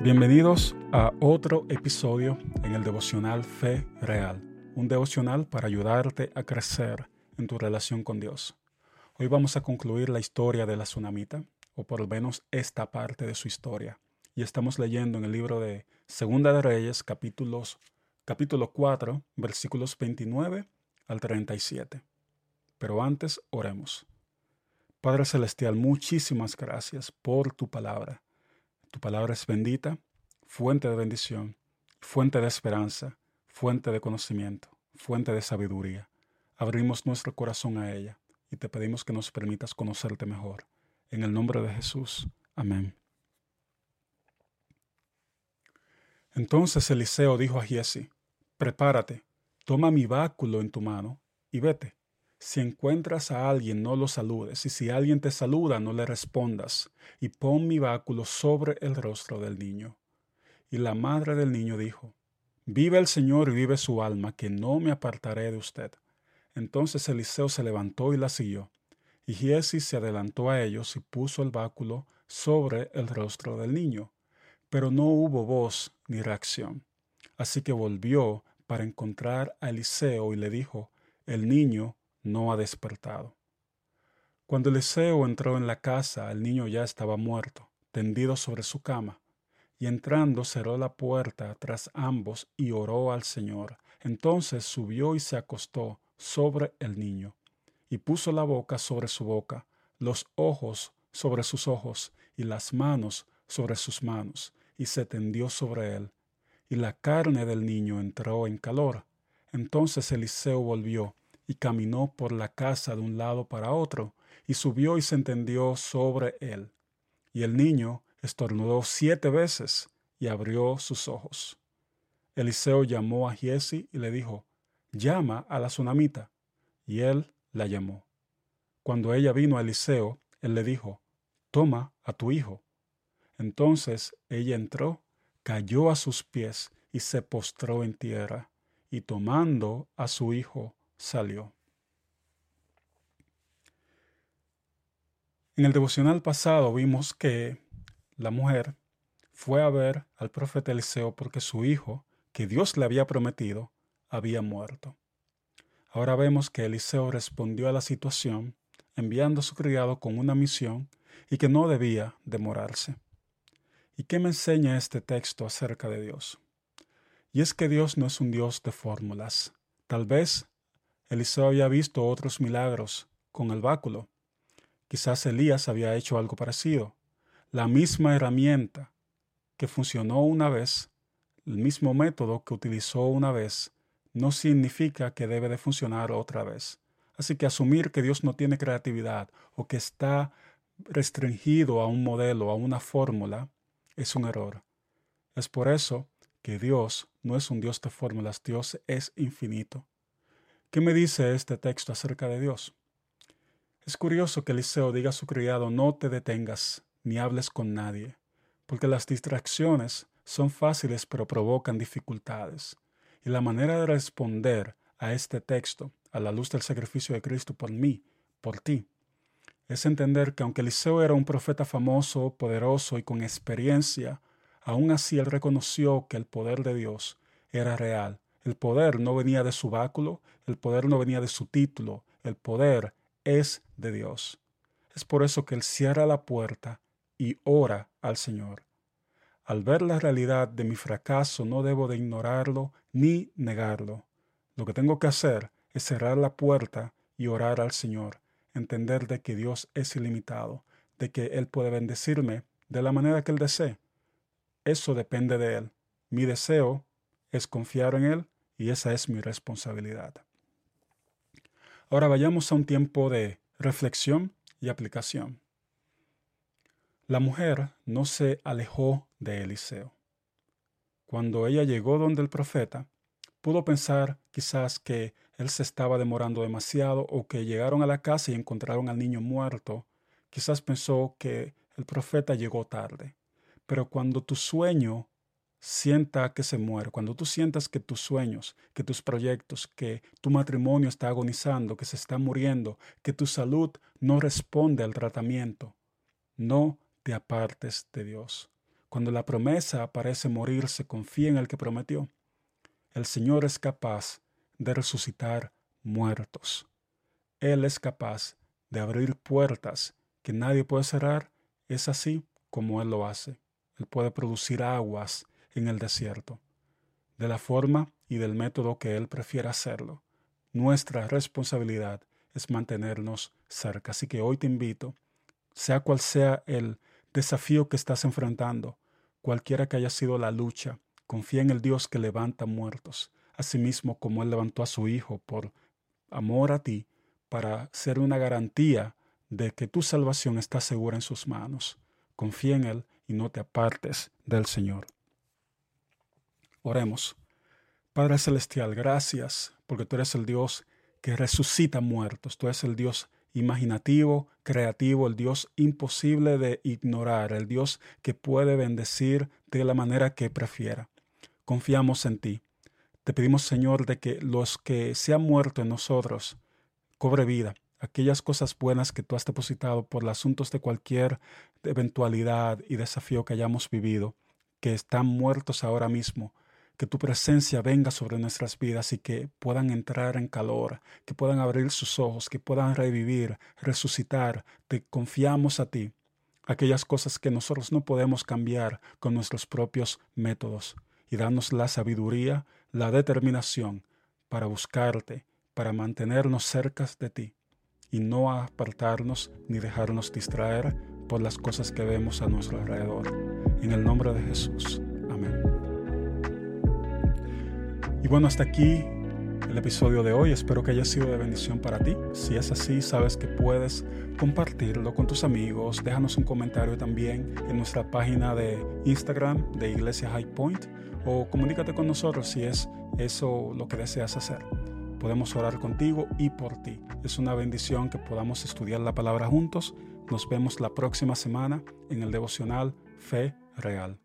Bienvenidos a otro episodio en el devocional Fe Real, un devocional para ayudarte a crecer en tu relación con Dios. Hoy vamos a concluir la historia de la tsunamita, o por lo menos esta parte de su historia, y estamos leyendo en el libro de Segunda de Reyes, capítulos, capítulo 4, versículos 29 al 37. Pero antes oremos. Padre Celestial, muchísimas gracias por tu palabra. Tu palabra es bendita, fuente de bendición, fuente de esperanza, fuente de conocimiento, fuente de sabiduría. Abrimos nuestro corazón a ella y te pedimos que nos permitas conocerte mejor. En el nombre de Jesús. Amén. Entonces Eliseo dijo a Giesi, prepárate, toma mi báculo en tu mano y vete. Si encuentras a alguien, no lo saludes, y si alguien te saluda, no le respondas, y pon mi báculo sobre el rostro del niño. Y la madre del niño dijo, Vive el Señor y vive su alma, que no me apartaré de usted. Entonces Eliseo se levantó y la siguió, y Giesi se adelantó a ellos y puso el báculo sobre el rostro del niño. Pero no hubo voz ni reacción. Así que volvió para encontrar a Eliseo y le dijo, El niño no ha despertado. Cuando Eliseo entró en la casa, el niño ya estaba muerto, tendido sobre su cama, y entrando cerró la puerta tras ambos y oró al Señor. Entonces subió y se acostó sobre el niño, y puso la boca sobre su boca, los ojos sobre sus ojos, y las manos sobre sus manos, y se tendió sobre él. Y la carne del niño entró en calor. Entonces Eliseo volvió y caminó por la casa de un lado para otro, y subió y se entendió sobre él. Y el niño estornudó siete veces y abrió sus ojos. Eliseo llamó a Giesi y le dijo, llama a la tsunamita. Y él la llamó. Cuando ella vino a Eliseo, él le dijo, toma a tu hijo. Entonces ella entró, cayó a sus pies y se postró en tierra, y tomando a su hijo, salió. En el devocional pasado vimos que la mujer fue a ver al profeta Eliseo porque su hijo, que Dios le había prometido, había muerto. Ahora vemos que Eliseo respondió a la situación enviando a su criado con una misión y que no debía demorarse. ¿Y qué me enseña este texto acerca de Dios? Y es que Dios no es un Dios de fórmulas. Tal vez Eliseo había visto otros milagros con el báculo. Quizás Elías había hecho algo parecido. La misma herramienta que funcionó una vez, el mismo método que utilizó una vez, no significa que debe de funcionar otra vez. Así que asumir que Dios no tiene creatividad o que está restringido a un modelo, a una fórmula, es un error. Es por eso que Dios no es un Dios de fórmulas, Dios es infinito. ¿Qué me dice este texto acerca de Dios? Es curioso que Eliseo diga a su criado no te detengas ni hables con nadie, porque las distracciones son fáciles pero provocan dificultades. Y la manera de responder a este texto, a la luz del sacrificio de Cristo por mí, por ti, es entender que aunque Eliseo era un profeta famoso, poderoso y con experiencia, aún así él reconoció que el poder de Dios era real el poder no venía de su báculo, el poder no venía de su título, el poder es de Dios. Es por eso que Él cierra la puerta y ora al Señor. Al ver la realidad de mi fracaso no debo de ignorarlo ni negarlo. Lo que tengo que hacer es cerrar la puerta y orar al Señor, entender de que Dios es ilimitado, de que Él puede bendecirme de la manera que Él desee. Eso depende de Él. Mi deseo es confiar en Él y esa es mi responsabilidad. Ahora vayamos a un tiempo de reflexión y aplicación. La mujer no se alejó de Eliseo. Cuando ella llegó donde el profeta, pudo pensar quizás que él se estaba demorando demasiado o que llegaron a la casa y encontraron al niño muerto. Quizás pensó que el profeta llegó tarde. Pero cuando tu sueño sienta que se muere, cuando tú sientas que tus sueños, que tus proyectos, que tu matrimonio está agonizando, que se está muriendo, que tu salud no responde al tratamiento, no te apartes de Dios. Cuando la promesa parece morirse, confía en el que prometió. El Señor es capaz de resucitar muertos. Él es capaz de abrir puertas que nadie puede cerrar. Es así como Él lo hace. Él puede producir aguas en el desierto, de la forma y del método que Él prefiera hacerlo. Nuestra responsabilidad es mantenernos cerca. Así que hoy te invito, sea cual sea el desafío que estás enfrentando, cualquiera que haya sido la lucha, confía en el Dios que levanta muertos, asimismo como Él levantó a su Hijo por amor a ti, para ser una garantía de que tu salvación está segura en sus manos. Confía en Él y no te apartes del Señor. Oremos. Padre Celestial, gracias porque tú eres el Dios que resucita muertos. Tú eres el Dios imaginativo, creativo, el Dios imposible de ignorar, el Dios que puede bendecir de la manera que prefiera. Confiamos en ti. Te pedimos, Señor, de que los que se han muerto en nosotros cobre vida, aquellas cosas buenas que tú has depositado por los asuntos de cualquier eventualidad y desafío que hayamos vivido, que están muertos ahora mismo, que tu presencia venga sobre nuestras vidas y que puedan entrar en calor, que puedan abrir sus ojos, que puedan revivir, resucitar. Te confiamos a ti, aquellas cosas que nosotros no podemos cambiar con nuestros propios métodos, y danos la sabiduría, la determinación para buscarte, para mantenernos cerca de ti y no apartarnos ni dejarnos distraer por las cosas que vemos a nuestro alrededor. En el nombre de Jesús. Y bueno, hasta aquí el episodio de hoy. Espero que haya sido de bendición para ti. Si es así, sabes que puedes compartirlo con tus amigos. Déjanos un comentario también en nuestra página de Instagram de Iglesia High Point o comunícate con nosotros si es eso lo que deseas hacer podemos orar contigo y por ti. Es una bendición que podamos estudiar la palabra juntos. Nos vemos la próxima semana en el devocional Fe Real.